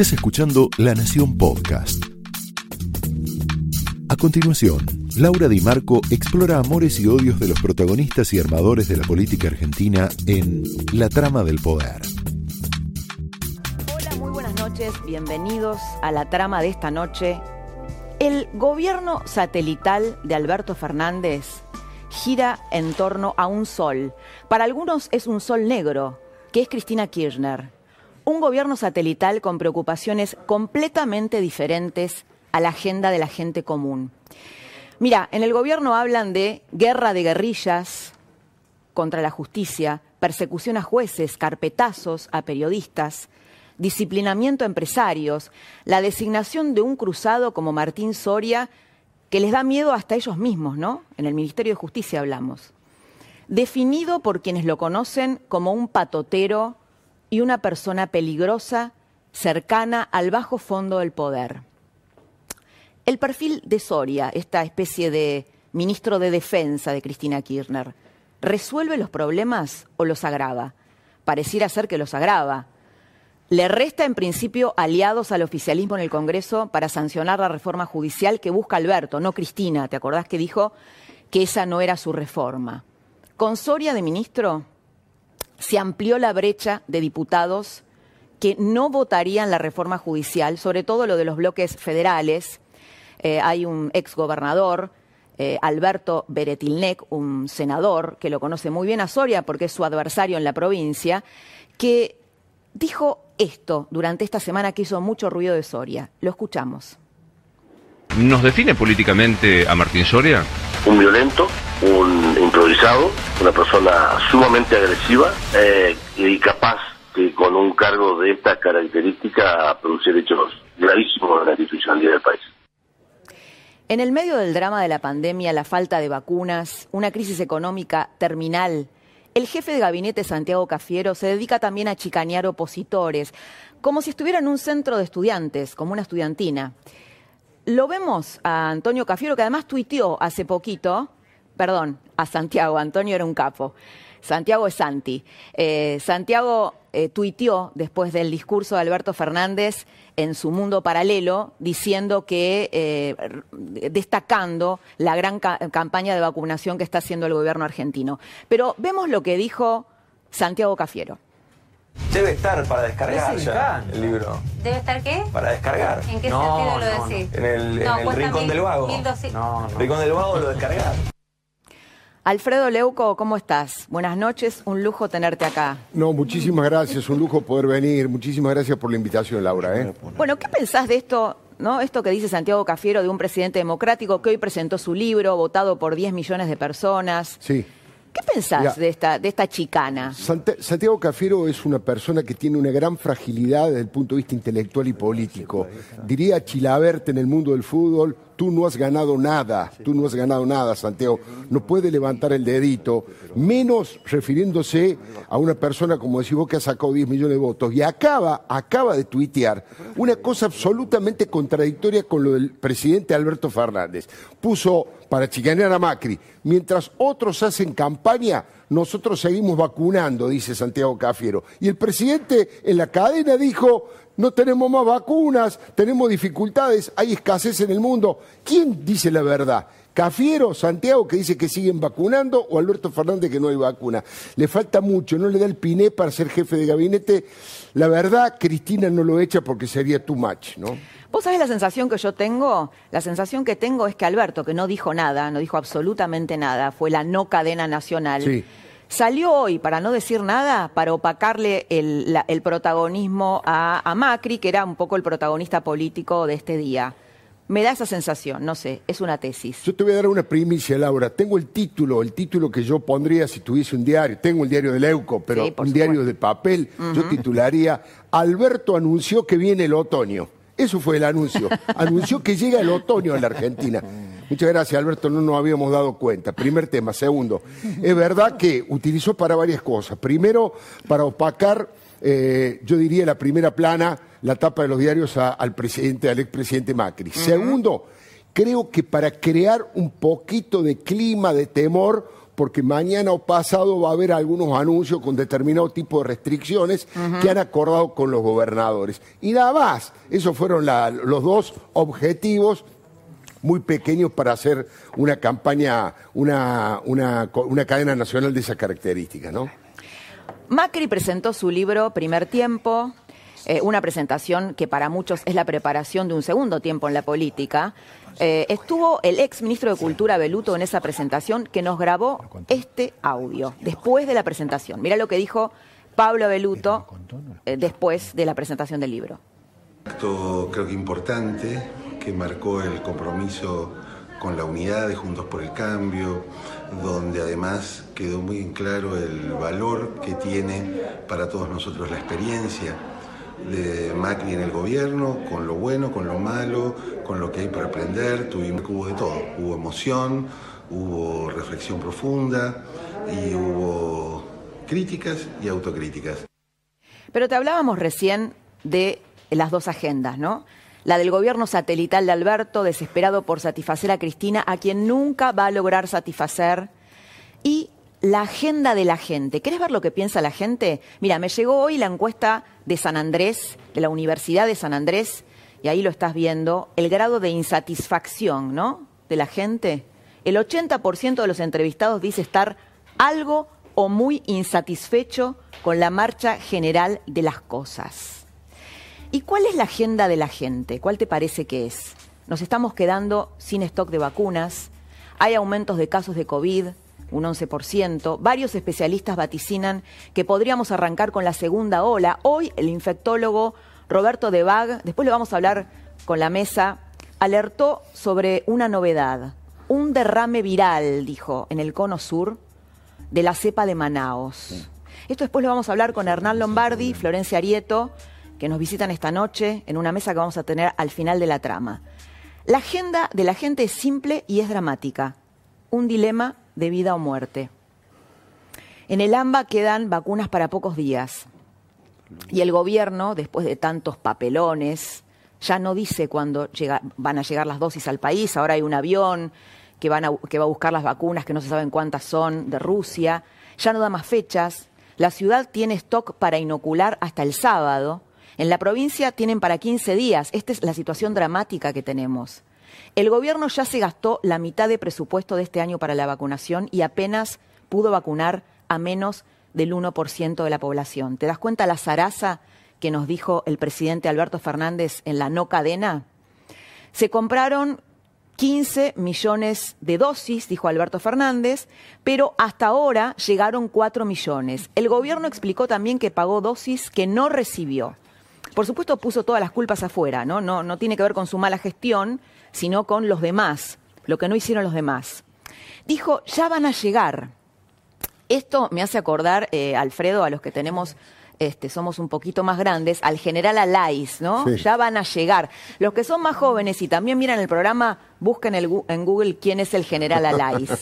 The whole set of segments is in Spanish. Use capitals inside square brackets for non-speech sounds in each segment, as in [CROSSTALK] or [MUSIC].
Estás escuchando La Nación Podcast. A continuación, Laura Di Marco explora amores y odios de los protagonistas y armadores de la política argentina en La Trama del Poder. Hola, muy buenas noches, bienvenidos a la trama de esta noche. El gobierno satelital de Alberto Fernández gira en torno a un sol. Para algunos es un sol negro, que es Cristina Kirchner. Un gobierno satelital con preocupaciones completamente diferentes a la agenda de la gente común. Mira, en el gobierno hablan de guerra de guerrillas contra la justicia, persecución a jueces, carpetazos a periodistas, disciplinamiento a empresarios, la designación de un cruzado como Martín Soria, que les da miedo hasta ellos mismos, ¿no? En el Ministerio de Justicia hablamos. Definido por quienes lo conocen como un patotero y una persona peligrosa, cercana al bajo fondo del poder. El perfil de Soria, esta especie de ministro de defensa de Cristina Kirchner, ¿resuelve los problemas o los agrava? Pareciera ser que los agrava. Le resta en principio aliados al oficialismo en el Congreso para sancionar la reforma judicial que busca Alberto, no Cristina. ¿Te acordás que dijo que esa no era su reforma? Con Soria de ministro se amplió la brecha de diputados que no votarían la reforma judicial, sobre todo lo de los bloques federales. Eh, hay un exgobernador, eh, Alberto Beretilnec, un senador que lo conoce muy bien a Soria porque es su adversario en la provincia, que dijo esto durante esta semana que hizo mucho ruido de Soria. Lo escuchamos. ¿Nos define políticamente a Martín Soria? Un violento, improvisado, una persona sumamente agresiva eh, y capaz que con un cargo de esta característica producir hechos gravísimos en la institucionalidad del país. En el medio del drama de la pandemia, la falta de vacunas, una crisis económica terminal, el jefe de gabinete Santiago Cafiero se dedica también a chicanear opositores, como si estuviera en un centro de estudiantes, como una estudiantina. Lo vemos a Antonio Cafiero, que además tuiteó hace poquito, perdón, a Santiago, Antonio era un capo, Santiago es Santi. Eh, Santiago eh, tuiteó después del discurso de Alberto Fernández en su mundo paralelo, diciendo que, eh, destacando la gran campaña de vacunación que está haciendo el gobierno argentino. Pero vemos lo que dijo Santiago Cafiero. Debe estar para descargar ya el libro. ¿Debe estar qué? Para descargar. ¿En qué sentido lo decís? En el, en el Rincón del Vago. No, no. Rincón del Vago lo descargar. Alfredo Leuco, ¿cómo estás? Buenas noches, un lujo tenerte acá. No, muchísimas gracias, un lujo poder venir. Muchísimas gracias por la invitación, Laura. ¿eh? Bueno, ¿qué pensás de esto, no? Esto que dice Santiago Cafiero de un presidente democrático que hoy presentó su libro, votado por 10 millones de personas. Sí. ¿Qué pensás de esta, de esta chicana? Santiago Cafiero es una persona que tiene una gran fragilidad desde el punto de vista intelectual y político. Diría Chilaberte en el mundo del fútbol, tú no has ganado nada, tú no has ganado nada, Santiago. No puede levantar el dedito, menos refiriéndose a una persona como decís vos que ha sacado 10 millones de votos. Y acaba, acaba de tuitear una cosa absolutamente contradictoria con lo del presidente Alberto Fernández. Puso para chicanear a Macri, mientras otros hacen campaña, nosotros seguimos vacunando, dice Santiago Cafiero. Y el presidente en la cadena dijo, no tenemos más vacunas, tenemos dificultades, hay escasez en el mundo. ¿Quién dice la verdad? Cafiero, Santiago, que dice que siguen vacunando, o Alberto Fernández, que no hay vacuna. Le falta mucho, no le da el piné para ser jefe de gabinete. La verdad, Cristina no lo echa porque sería too much, ¿no? ¿Vos sabés la sensación que yo tengo? La sensación que tengo es que Alberto, que no dijo nada, no dijo absolutamente nada, fue la no cadena nacional. Sí Salió hoy, para no decir nada, para opacarle el, protagonismo a, Macri, que era un poco el protagonista político de este día. Me da esa sensación, no sé, es una tesis. Yo te voy a dar una primicia, Laura. Tengo el título, el título que yo pondría si tuviese un diario. Tengo el diario de Leuco, pero un diario de papel. Yo titularía Alberto anunció que viene el otoño. Eso fue el anuncio. [LAUGHS] anunció que llega el otoño a la Argentina. Muchas gracias, Alberto, no nos habíamos dado cuenta. Primer tema. Segundo, es verdad que utilizó para varias cosas. Primero, para opacar, eh, yo diría, la primera plana, la tapa de los diarios al presidente, al expresidente Macri. Segundo, creo que para crear un poquito de clima de temor porque mañana o pasado va a haber algunos anuncios con determinado tipo de restricciones que han acordado con los gobernadores. Y nada más, esos fueron los dos objetivos muy pequeños para hacer una campaña, una, una cadena nacional de esa característica, ¿no? Macri presentó su libro Primer Tiempo, eh, una presentación que para muchos es la preparación de un segundo tiempo en la política. Eh, estuvo el ex ministro de Cultura Beluto en esa presentación que nos grabó este audio después de la presentación. Mira lo que dijo Pablo Beluto eh, después de la presentación del libro. Acto creo que importante que marcó el compromiso con la unidad de Juntos por el Cambio, donde además quedó muy claro el valor que tiene para todos nosotros la experiencia de Macri en el gobierno, con lo bueno, con lo malo, con lo que hay para aprender, tuvimos hubo de todo, hubo emoción, hubo reflexión profunda y hubo críticas y autocríticas. Pero te hablábamos recién de las dos agendas, ¿no? La del gobierno satelital de Alberto, desesperado por satisfacer a Cristina, a quien nunca va a lograr satisfacer, y la agenda de la gente. ¿Querés ver lo que piensa la gente? Mira, me llegó hoy la encuesta de San Andrés, de la Universidad de San Andrés, y ahí lo estás viendo, el grado de insatisfacción, ¿no? De la gente. El 80% de los entrevistados dice estar algo o muy insatisfecho con la marcha general de las cosas. ¿Y cuál es la agenda de la gente? ¿Cuál te parece que es? Nos estamos quedando sin stock de vacunas, hay aumentos de casos de COVID, un 11%. Varios especialistas vaticinan que podríamos arrancar con la segunda ola. Hoy el infectólogo Roberto De Bag, después le vamos a hablar con la mesa, alertó sobre una novedad. Un derrame viral, dijo, en el cono sur de la cepa de Manaos. Esto después lo vamos a hablar con Hernán Lombardi, Florencia Arieto, que nos visitan esta noche en una mesa que vamos a tener al final de la trama. La agenda de la gente es simple y es dramática. Un dilema de vida o muerte. En el AMBA quedan vacunas para pocos días. Y el gobierno, después de tantos papelones, ya no dice cuándo van a llegar las dosis al país. Ahora hay un avión que, que va a buscar las vacunas, que no se saben cuántas son, de Rusia. Ya no da más fechas. La ciudad tiene stock para inocular hasta el sábado. En la provincia tienen para 15 días. Esta es la situación dramática que tenemos. El gobierno ya se gastó la mitad de presupuesto de este año para la vacunación y apenas pudo vacunar a menos del 1% de la población. ¿Te das cuenta la zaraza que nos dijo el presidente Alberto Fernández en la no cadena? Se compraron 15 millones de dosis, dijo Alberto Fernández, pero hasta ahora llegaron 4 millones. El gobierno explicó también que pagó dosis que no recibió. Por supuesto puso todas las culpas afuera, ¿no? No, no tiene que ver con su mala gestión, sino con los demás, lo que no hicieron los demás. Dijo, ya van a llegar. Esto me hace acordar, eh, Alfredo, a los que tenemos este, somos un poquito más grandes, al general Alais, ¿no? Ya van a llegar. Los que son más jóvenes y también miran el programa, busquen en Google quién es el general Alais. [LAUGHS]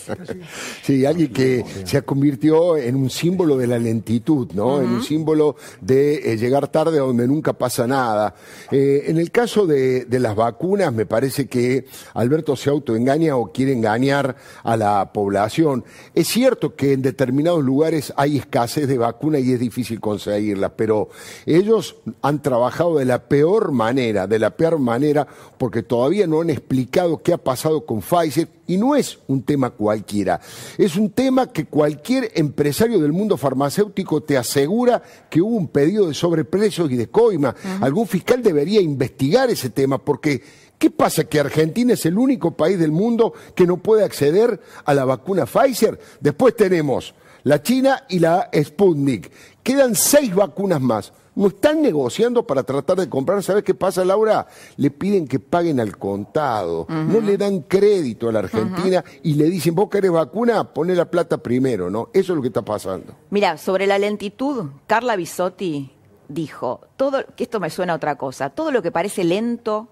Sí, alguien que se convirtió en un símbolo de la lentitud, ¿no? En un símbolo de eh, llegar tarde a donde nunca pasa nada. Eh, en el caso de, de, las vacunas, me parece que Alberto se autoengaña o quiere engañar a la población. Es cierto que en determinados lugares hay escasez de vacuna y es difícil conseguir pero ellos han trabajado de la peor manera, de la peor manera, porque todavía no han explicado qué ha pasado con Pfizer y no es un tema cualquiera, es un tema que cualquier empresario del mundo farmacéutico te asegura que hubo un pedido de sobreprecios y de coima. Algún fiscal debería investigar ese tema porque ¿Qué pasa? ¿Que Argentina es el único país del mundo que no puede acceder a la vacuna Pfizer? Después tenemos la China y la Sputnik. Quedan seis vacunas más. No están negociando para tratar de comprar. ¿Sabes qué pasa, Laura? Le piden que paguen al contado. No le dan crédito a la Argentina y le dicen, vos querés vacuna, pone la plata primero, ¿no? Eso es lo que está pasando. Mira, sobre la lentitud, Carla Bisotti dijo, todo, que esto me suena a otra cosa, todo lo que parece lento,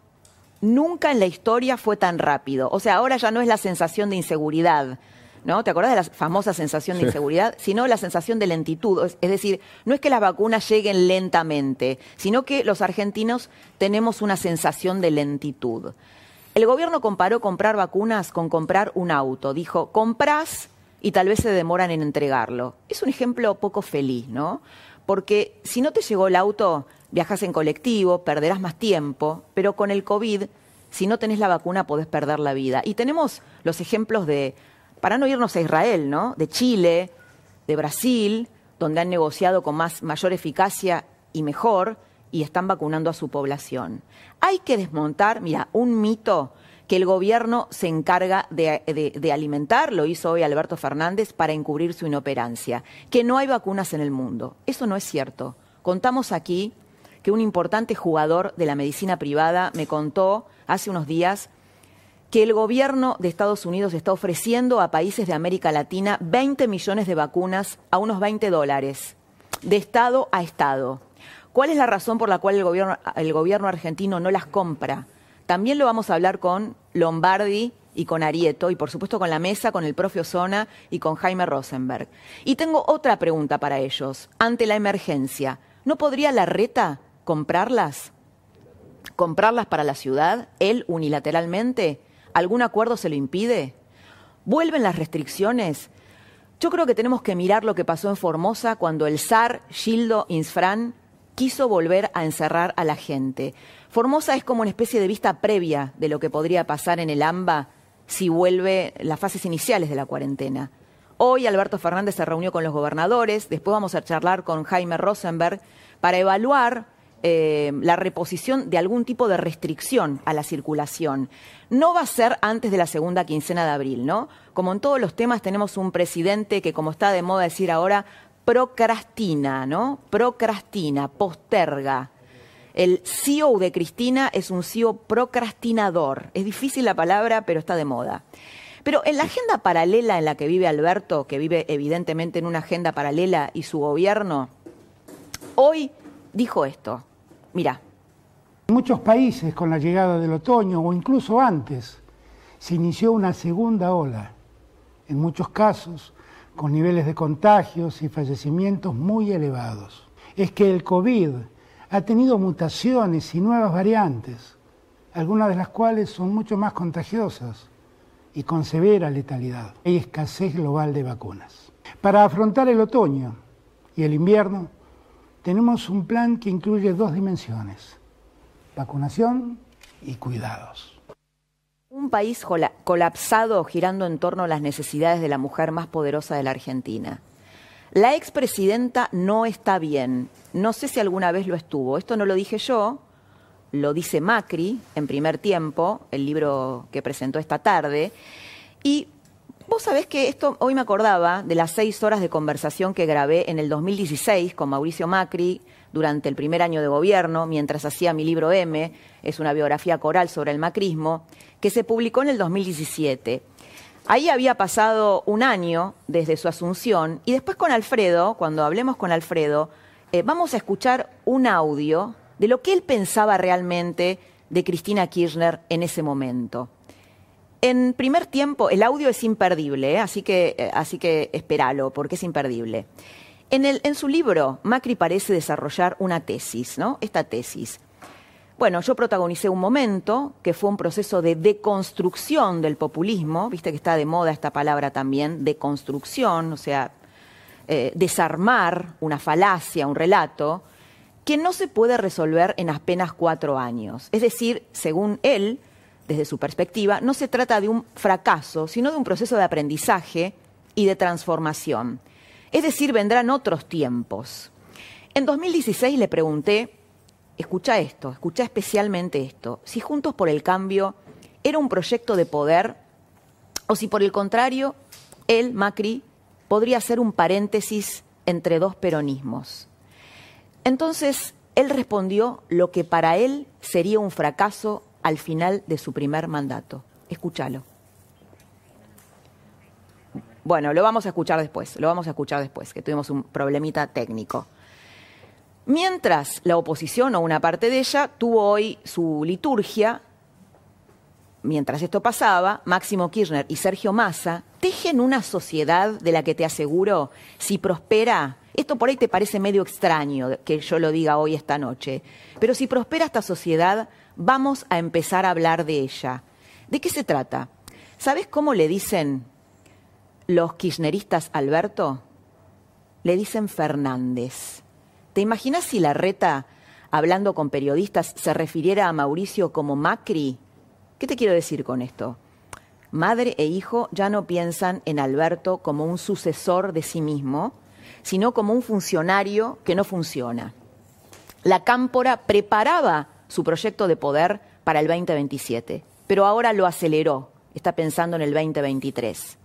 nunca en la historia fue tan rápido. O sea, ahora ya no es la sensación de inseguridad ¿no? ¿Te acordás de la famosa sensación de inseguridad? Sino la sensación de lentitud. Es, decir, no es que las vacunas lleguen lentamente, sino que los argentinos tenemos una sensación de lentitud. El gobierno comparó comprar vacunas con comprar un auto. Dijo, comprás y y tal vez se demoran en entregarlo. Es un ejemplo poco feliz, ¿no? Porque si no te llegó el auto, viajas en colectivo, perderás más tiempo, pero con el COVID, si no tenés la vacuna, podés perder la vida. Y tenemos los ejemplos de, para no irnos a Israel, ¿no? De Chile, de Brasil, donde han negociado con más, mayor eficacia y mejor y están vacunando a su población. Hay que desmontar, mira, un mito que el gobierno se encarga de, alimentar, lo hizo hoy Alberto Fernández, para encubrir su inoperancia, que no hay vacunas en el mundo. Eso no es cierto. Contamos aquí que un importante jugador de la medicina privada me contó hace unos días que el gobierno de Estados Unidos está ofreciendo a países de América Latina 20 millones de vacunas a unos 20 dólares, de Estado a Estado. ¿Cuál es la razón por la cual el gobierno, el gobierno argentino no las compra? También lo vamos a hablar con Lombardi y con Arieto, y por supuesto con la mesa, con el propio Zona y con Jaime Rosenberg. Y tengo otra pregunta para ellos. Ante la emergencia, ¿no podría la reta comprarlas? ¿Comprarlas para la ciudad, él unilateralmente? ¿Algún acuerdo se lo impide? ¿Vuelven las restricciones? Yo creo que tenemos que mirar lo que pasó en Formosa cuando el zar Gildo Insfran quiso volver a encerrar a la gente. Formosa es como una especie de vista previa de lo que podría pasar en el AMBA si vuelve las fases iniciales de la cuarentena. Hoy Alberto Fernández se reunió con los gobernadores, después vamos a charlar con Jaime Rosenberg para evaluar eh, la reposición de algún tipo de restricción a la circulación. No va a ser antes de la segunda quincena de abril, ¿no? Como en todos los temas tenemos un presidente que, como está de moda decir ahora, procrastina, ¿no? Procrastina, posterga. El CEO de Cristina es un CEO procrastinador. Es difícil la palabra, pero está de moda. Pero en la agenda paralela en la que vive Alberto, que vive evidentemente en una agenda paralela y su gobierno, hoy dijo esto. Mira. En muchos países, con la llegada del otoño o incluso antes, se inició una segunda ola. En muchos casos, con niveles de contagios y fallecimientos muy elevados. Es que el COVID ha tenido mutaciones y nuevas variantes, algunas de las cuales son mucho más contagiosas y con severa letalidad. Hay escasez global de vacunas. Para afrontar el otoño y el invierno, tenemos un plan que incluye dos dimensiones, vacunación y cuidados. Un país colapsado girando en torno a las necesidades de la mujer más poderosa de la Argentina. La expresidenta no está bien. No sé si alguna vez lo estuvo. Esto no lo dije yo, lo dice Macri en primer tiempo, el libro que presentó esta tarde. Y Vos sabés que esto, hoy me acordaba de las seis horas de conversación que grabé en el 2016 con Mauricio Macri durante el primer año de gobierno, mientras hacía mi libro M, es una biografía coral sobre el macrismo, que se publicó en el 2017. Ahí había pasado un año desde su asunción y después con Alfredo, cuando hablemos con Alfredo, eh, vamos a escuchar un audio de lo que él pensaba realmente de Cristina Kirchner en ese momento. En primer tiempo, el audio es imperdible, ¿eh? así, que, eh, así que espéralo, porque es imperdible. En, su libro, Macri parece desarrollar una tesis, ¿no? Esta tesis. Bueno, yo protagonicé un momento que fue un proceso de deconstrucción del populismo, viste que está de moda esta palabra también, deconstrucción, o sea, eh, desarmar una falacia, un relato, que no se puede resolver en apenas cuatro años. Es decir, según él, desde su perspectiva, no se trata de un fracaso, sino de un proceso de aprendizaje y de transformación. Es decir, vendrán otros tiempos. En 2016 le pregunté, escucha esto, escucha especialmente esto, si Juntos por el Cambio era un proyecto de poder o si por el contrario, él, Macri, podría ser un paréntesis entre dos peronismos. Entonces, él respondió lo que para él sería un fracaso al final de su primer mandato. Escúchalo. Bueno, lo vamos a escuchar después, lo vamos a escuchar después, que tuvimos un problemita técnico. Mientras la oposición o una parte de ella tuvo hoy su liturgia, mientras esto pasaba, Máximo Kirchner y Sergio Massa tejen una sociedad de la que te aseguro, si prospera, esto por ahí te parece medio extraño que yo lo diga hoy esta noche, pero si prospera esta sociedad, vamos a empezar a hablar de ella. ¿De qué se trata? ¿Sabes cómo le dicen los kirchneristas, Alberto, le dicen Fernández. ¿Te imaginas si la reta, hablando con periodistas, se refiriera a Mauricio como Macri? ¿Qué te quiero decir con esto? Madre e hijo ya no piensan en Alberto como un sucesor de sí mismo, sino como un funcionario que no funciona. La Cámpora preparaba su proyecto de poder para el 2027, pero ahora lo aceleró, está pensando en el 2023.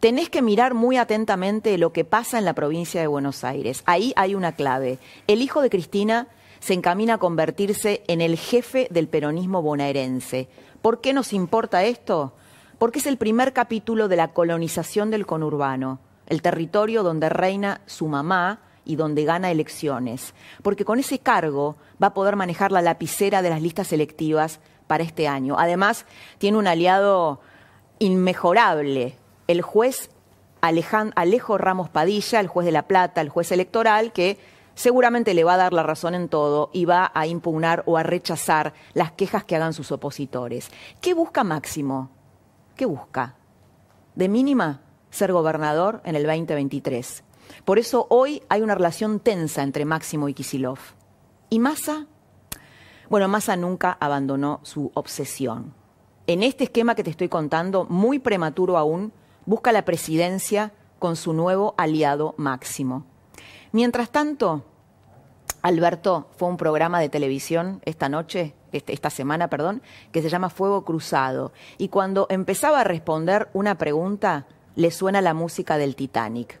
Tenés que mirar muy atentamente lo que pasa en la provincia de Buenos Aires. Ahí hay una clave. El hijo de Cristina se encamina a convertirse en el jefe del peronismo bonaerense. ¿Por qué nos importa esto? Porque es el primer capítulo de la colonización del conurbano, el territorio donde reina su mamá y donde gana elecciones. Porque con ese cargo va a poder manejar la lapicera de las listas selectivas para este año. Además, tiene un aliado inmejorable, el juez Alejo Ramos Padilla, el juez de La Plata, el juez electoral, que seguramente le va a dar la razón en todo y va a impugnar o a rechazar las quejas que hagan sus opositores. ¿Qué busca Máximo? ¿Qué busca? De mínima, ser gobernador en el 2023. Por eso hoy hay una relación tensa entre Máximo y Kisilov. ¿Y Massa? Bueno, Massa nunca abandonó su obsesión. En este esquema que te estoy contando, muy prematuro aún, busca la presidencia con su nuevo aliado máximo. Mientras tanto, Alberto fue a un programa de televisión esta noche, este, esta semana, perdón, que se llama Fuego Cruzado. Y cuando empezaba a responder una pregunta, le suena la música del Titanic.